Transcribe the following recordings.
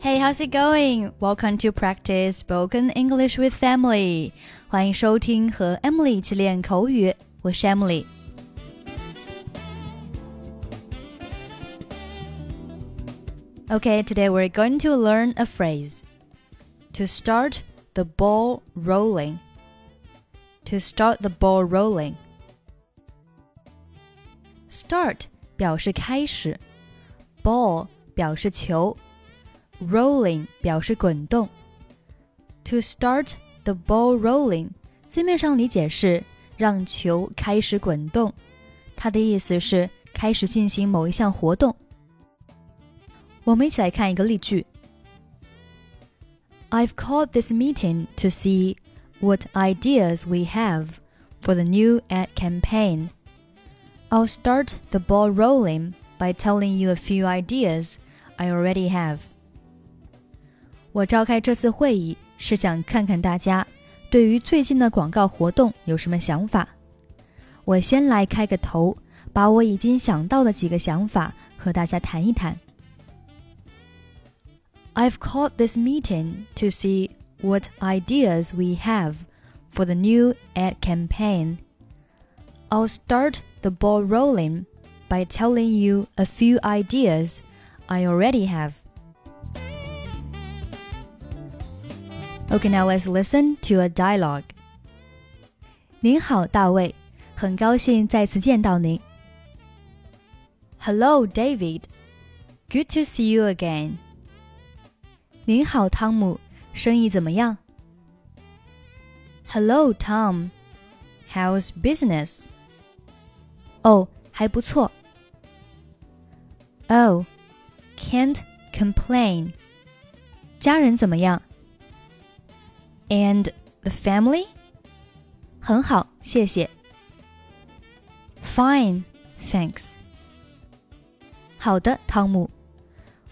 Hey, how's it going? Welcome to practice spoken English with Emily. 欢迎收听和 Emily 一起练口语，我是 Emily。Okay, today we're going to learn a phrase. To start the ball rolling. To start the ball rolling. Start 表示开始，ball 表示球 ，rolling 表示滚动。To start the ball rolling，字面上理解是让球开始滚动，它的意思是开始进行某一项活动。我们一起来看一个例句。I've called this meeting to see what ideas we have for the new ad campaign. I'll start the ball rolling by telling you a few ideas I already have. 我召开这次会议是想看看大家对于最近的广告活动有什么想法。我先来开个头，把我已经想到的几个想法和大家谈一谈。I've called this meeting to see what ideas we have for the new ad campaign. I'll start the ball rolling by telling you a few ideas I already have. Okay, now let's listen to a dialogue. 您好，大卫，很高兴再次见到您。Hello, David. Good to see you again. 您好，汤姆，生意怎么样？Hello, Tom. How's business? 哦，还不错。Oh, can't complain. 家人怎么样 ？And the family? 很好，谢谢。Fine, thanks. 好的，汤姆，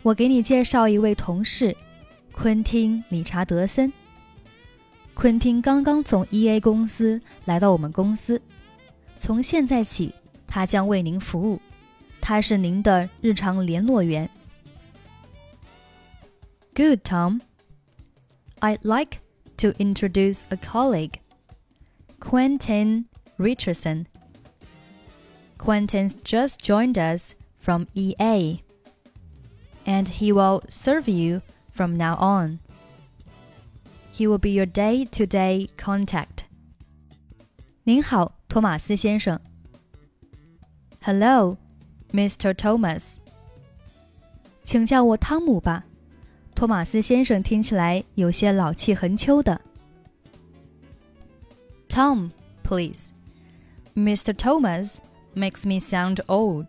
我给你介绍一位同事。昆汀·理查德森。昆汀刚刚从 E.A 公司来到我们公司，从现在起，他将为您服务。他是您的日常联络员。Good, Tom. I'd like to introduce a colleague, Quentin Richardson. Quentin's just joined us from EA, and he will serve you from now on. He will be your day-to-day contact. 您好，托马斯先生。Hello, Mr. Thomas. 请叫我汤姆吧。 托马斯先生听起来有些老气横秋的。Tom, please. Mr. Thomas makes me sound old.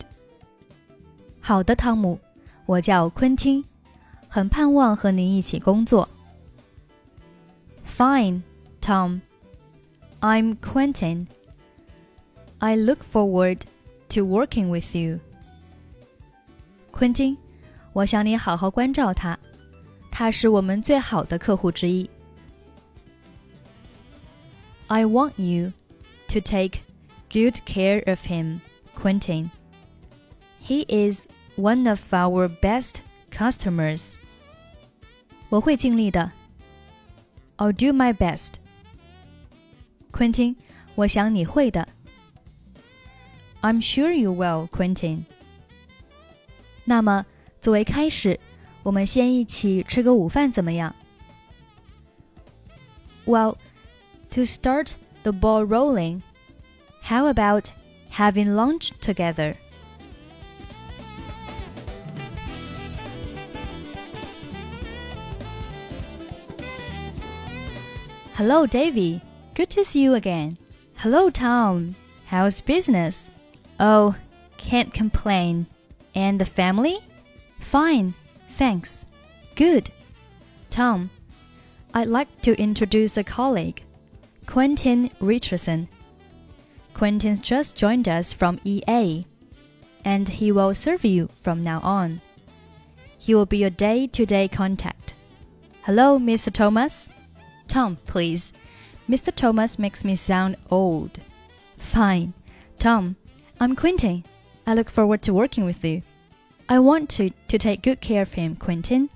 好的，汤姆，我叫昆汀。很盼望和您一起工作。Fine, Tom. I'm Quentin. I look forward to working with you. 昆汀，我想你好好关照他， 他是我们最好的客户之一。I want you to take good care of him, Quentin. He is one of our best customers. 我会尽力的。I'll do my best。昆汀，我想你会的。I'm sure you will, Quentin。那么，作为开始， 我们先一起吃个午饭怎么样？Well, to start the ball rolling, how about having lunch together? Hello, David. Good to see you again. Hello, Tom. How's business? Oh, can't complain. And the family? Fine thanks. Good. Tom, I'd like to introduce a colleague, Quentin Richardson. Quentin's just joined us from EA, and he will serve you from now on. He will be your day to day contact. Hello, Mr. Thomas. Tom, please. Mr. Thomas makes me sound old. Fine. Tom, I'm Quentin. I look forward to working with you. I want to, to take good care of him, Quentin.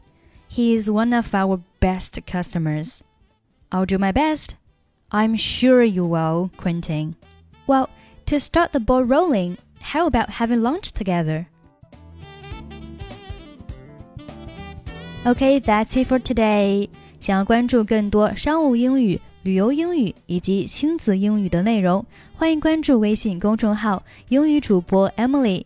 He is one of our best customers. I'll do my best. I'm sure you will, Quentin. Well, to start the ball rolling, how about having lunch together? Okay, that's it for today. 想要关注更多商务英语、旅游英语以及亲子英语的内容，欢迎关注微信公众号“英语主播 Emily”。